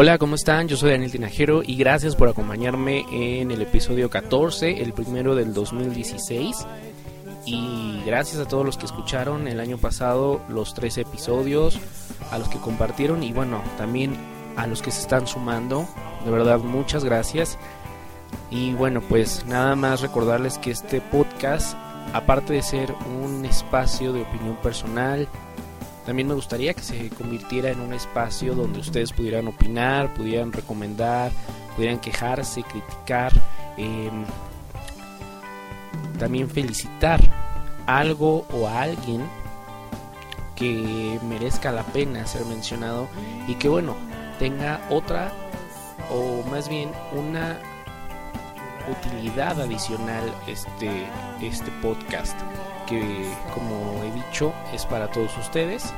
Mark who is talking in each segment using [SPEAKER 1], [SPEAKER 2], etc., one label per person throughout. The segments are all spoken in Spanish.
[SPEAKER 1] Hola, ¿cómo están? Yo soy Daniel Tinajero y gracias por acompañarme en el episodio 14, el primero del 2016. Y gracias a todos los que escucharon el año pasado los tres episodios, a los que compartieron y bueno, también a los que se están sumando. De verdad, muchas gracias. Y bueno, pues nada más recordarles que este podcast, aparte de ser un espacio de opinión personal, también me gustaría que se convirtiera en un espacio donde ustedes pudieran opinar, pudieran recomendar, pudieran quejarse, criticar, em, también felicitar algo o a alguien que merezca la pena ser mencionado y que bueno, tenga otra o más bien una utilidad adicional este, este podcast que como he dicho es para todos ustedes.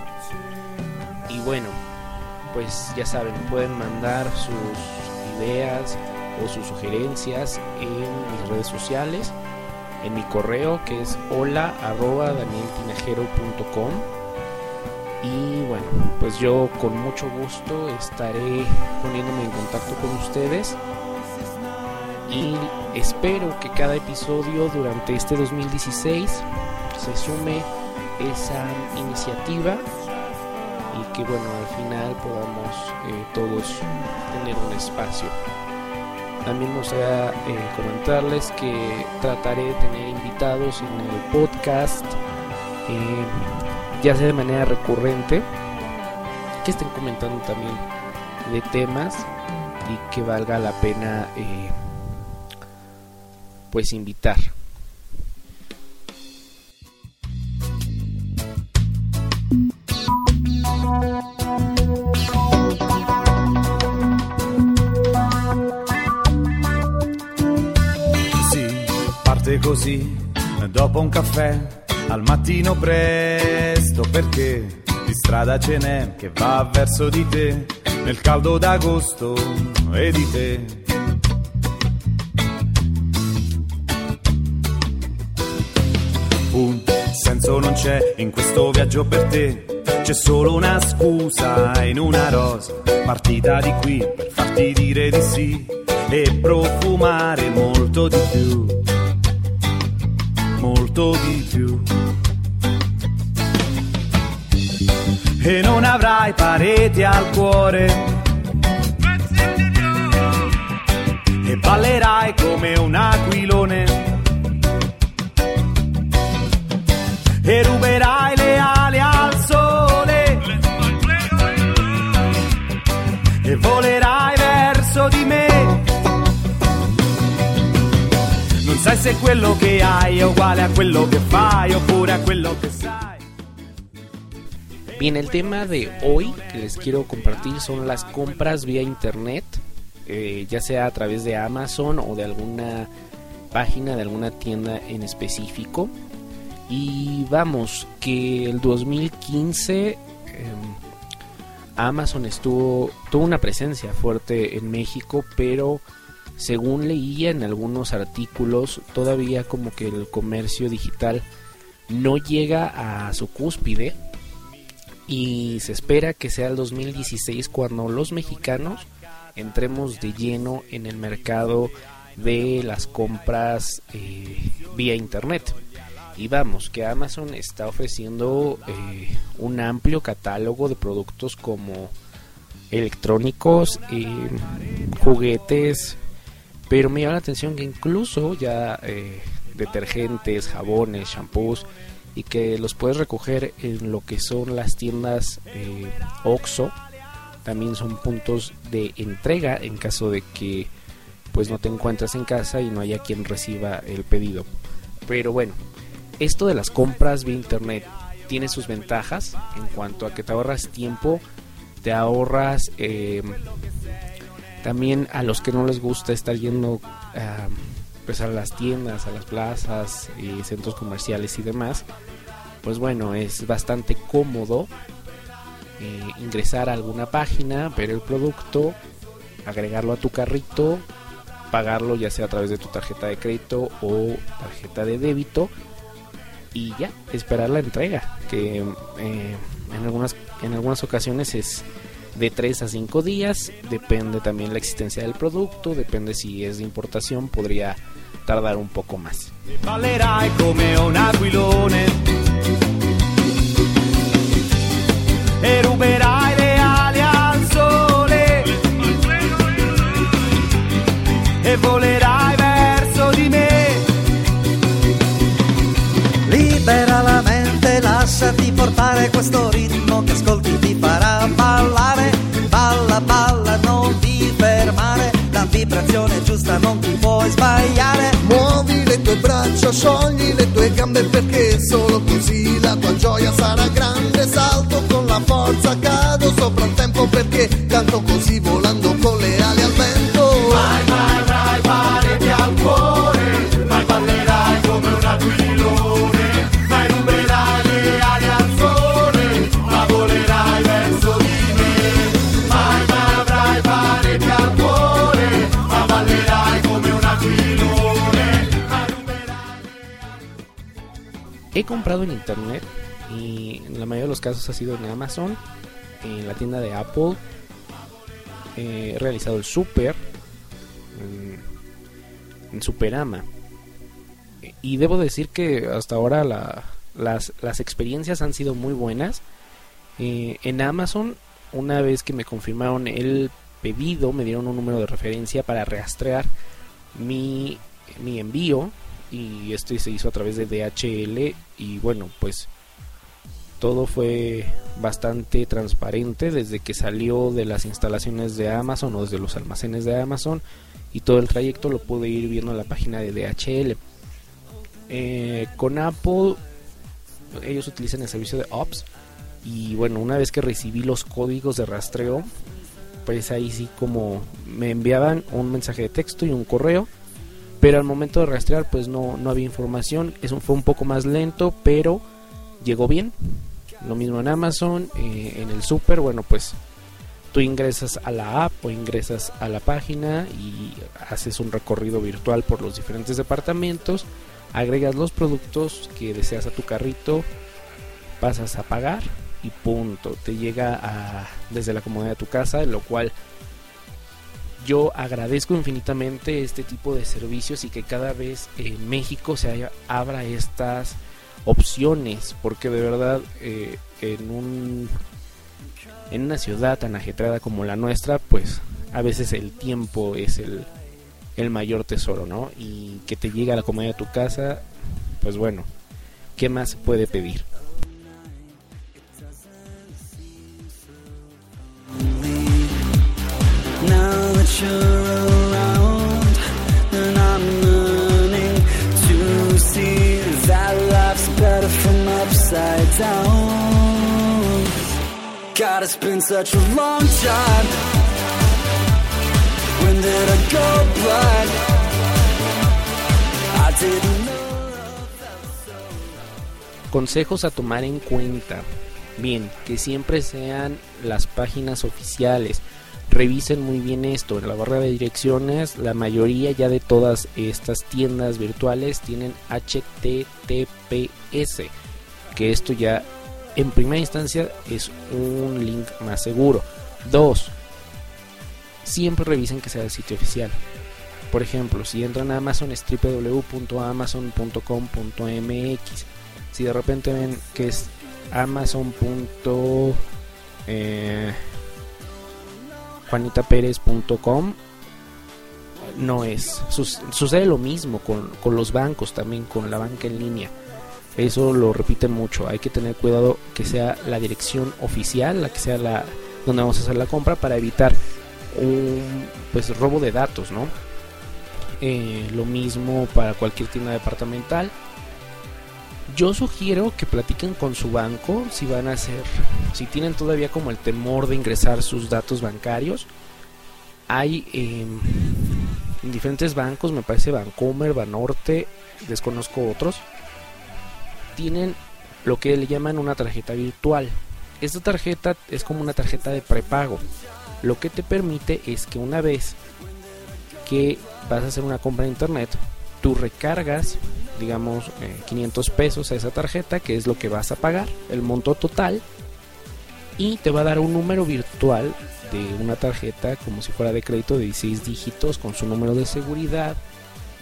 [SPEAKER 1] Y bueno pues ya saben pueden mandar sus ideas o sus sugerencias en mis redes sociales en mi correo que es hola arroba danieltinajero.com y bueno pues yo con mucho gusto estaré poniéndome en contacto con ustedes. Y espero que cada episodio durante este 2016 se sume esa iniciativa y que bueno al final podamos eh, todos tener un espacio. También me gustaría eh, comentarles que trataré de tener invitados en el podcast eh, ya sea de manera recurrente que estén comentando también de temas y que valga la pena pues invitar
[SPEAKER 2] così, dopo un caffè, al mattino presto, perché di strada ce n'è che va verso di te, nel caldo d'agosto e di te. Un senso non c'è in questo viaggio per te, c'è solo una scusa in una rosa, partita di qui per farti dire di sì e profumare molto di più molto di più. E non avrai pareti al cuore. E ballerai come un
[SPEAKER 1] Bien, el tema de hoy que les quiero compartir son las compras vía internet, eh, ya sea a través de Amazon o de alguna página de alguna tienda en específico. Y vamos, que el 2015 eh, Amazon estuvo tuvo una presencia fuerte en México, pero según leía en algunos artículos, todavía como que el comercio digital no llega a su cúspide y se espera que sea el 2016 cuando los mexicanos entremos de lleno en el mercado de las compras eh, vía internet. Y vamos, que Amazon está ofreciendo eh, un amplio catálogo de productos como electrónicos, eh, juguetes, pero me llama la atención que incluso ya eh, detergentes, jabones, shampoos y que los puedes recoger en lo que son las tiendas eh, OXO. También son puntos de entrega en caso de que pues no te encuentres en casa y no haya quien reciba el pedido. Pero bueno, esto de las compras vía internet tiene sus ventajas en cuanto a que te ahorras tiempo, te ahorras eh, también a los que no les gusta estar yendo pues a las tiendas, a las plazas y centros comerciales y demás, pues bueno, es bastante cómodo eh, ingresar a alguna página, ver el producto, agregarlo a tu carrito, pagarlo ya sea a través de tu tarjeta de crédito o tarjeta de débito y ya, esperar la entrega, que eh, en, algunas, en algunas ocasiones es de 3 a 5 días, depende también la existencia del producto, depende si es de importación, podría tardar un poco más.
[SPEAKER 2] e ruberai le ali al sole e volerai verso di me.
[SPEAKER 3] Libera la mente, lasciati portare questo ritmo che ascolti ti farà ballare. Balla, non ti fermare, la vibrazione giusta non ti puoi sbagliare.
[SPEAKER 4] Muovi le tue braccia, sciogli le tue gambe perché solo così la tua gioia sarà grande. Salto con la forza, cado sopra il tempo perché canto così volando
[SPEAKER 1] comprado en internet y en la mayoría de los casos ha sido en Amazon, en la tienda de Apple. He realizado el super en, en Superama. Y debo decir que hasta ahora la- las, las experiencias han sido muy buenas. Eh, en Amazon, una vez que me confirmaron el pedido, me dieron un número de referencia para rastrear mi, mi envío. Y esto se hizo a través de DHL. Y bueno, pues todo fue bastante transparente desde que salió de las instalaciones de Amazon o desde los almacenes de Amazon. Y todo el trayecto lo pude ir viendo en la página de DHL. Eh, con Apple, ellos utilizan el servicio de Ops. Y bueno, una vez que recibí los códigos de rastreo, pues ahí sí como me enviaban un mensaje de texto y un correo. Pero al momento de rastrear, pues no, no había información. Eso fue un poco más lento, pero llegó bien. Lo mismo en Amazon, eh, en el super, bueno, pues tú ingresas a la app o ingresas a la página y haces un recorrido virtual por los diferentes departamentos, agregas los productos que deseas a tu carrito, pasas a pagar y punto, te llega a, desde la comodidad de tu casa, lo cual yo agradezco infinitamente este tipo de servicios y que cada vez en México se abra estas opciones, porque de verdad eh, en un en una ciudad tan ajetreada como la nuestra, pues a veces el tiempo es el, el mayor tesoro, ¿no? Y que te llegue a la comodidad de tu casa, pues bueno, ¿qué más se puede pedir?
[SPEAKER 3] I didn't.
[SPEAKER 1] Consejos a tomar en cuenta. Bien, que siempre sean las páginas oficiales. Revisen muy bien esto. En la barra de direcciones, la mayoría ya de todas estas tiendas virtuales tienen HTTPS. Que esto ya en primera instancia es un link más seguro. Dos, siempre revisen que sea el sitio oficial. Por ejemplo, si entran a Amazon es www.amazon.com.mx. Si de repente ven que es Amazon. eh, juanitapérez.com no es. Sucede lo mismo con, con los bancos también, con la banca en línea. Eso lo repiten mucho. Hay que tener cuidado que sea la dirección oficial, la que sea la donde vamos a hacer la compra para evitar un pues robo de datos, ¿no? Eh, lo mismo para cualquier tienda departamental. Yo sugiero que platiquen con su banco si van a hacer, si tienen todavía como el temor de ingresar sus datos bancarios. Hay en diferentes bancos, me parece Bancomer, Banorte, desconozco otros, tienen lo que le llaman una tarjeta virtual. Esta tarjeta es como una tarjeta de prepago. Lo que te permite es que una vez que vas a hacer una compra en internet, tú recargas, digamos, eh, 500 pesos a esa tarjeta, que es lo que vas a pagar, el monto total, y te va a dar un número virtual de una tarjeta como si fuera de crédito de 16 dígitos con su número de seguridad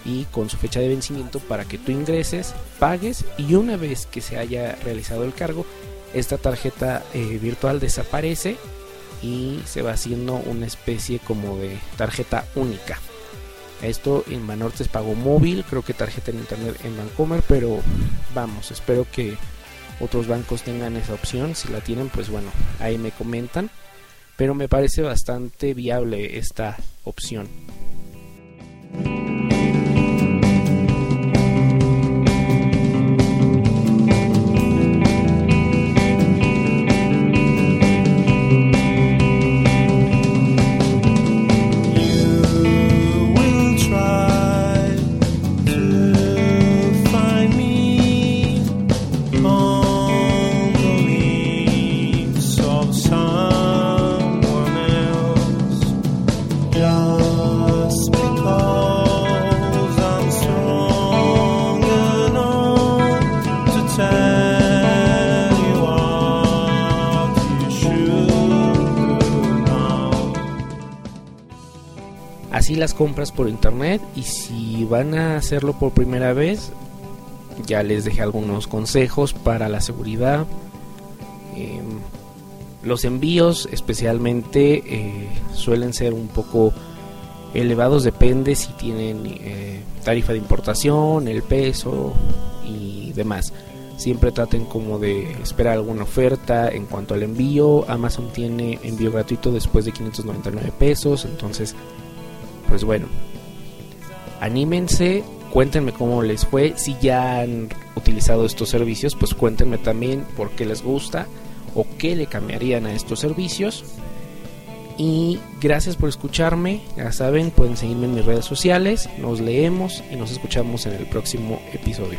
[SPEAKER 1] y con su fecha de vencimiento para que tú ingreses, pagues y una vez que se haya realizado el cargo, esta tarjeta eh, virtual desaparece y se va haciendo una especie como de tarjeta única. Esto en Banorte es pago móvil, creo que tarjeta en internet en Bancomer, pero vamos, espero que otros bancos tengan esa opción. Si la tienen, pues bueno, ahí me comentan. Pero me parece bastante viable esta opción. Así las compras por internet y si van a hacerlo por primera vez, ya les dejé algunos consejos para la seguridad. Eh, los envíos especialmente eh, suelen ser un poco elevados, depende si tienen eh, tarifa de importación, el peso y demás. Siempre traten como de esperar alguna oferta en cuanto al envío. Amazon tiene envío gratuito después de 599 pesos, entonces pues bueno, anímense, cuéntenme cómo les fue, si ya han utilizado estos servicios, pues cuéntenme también por qué les gusta o qué le cambiarían a estos servicios. Y gracias por escucharme, ya saben, pueden seguirme en mis redes sociales, nos leemos y nos escuchamos en el próximo episodio.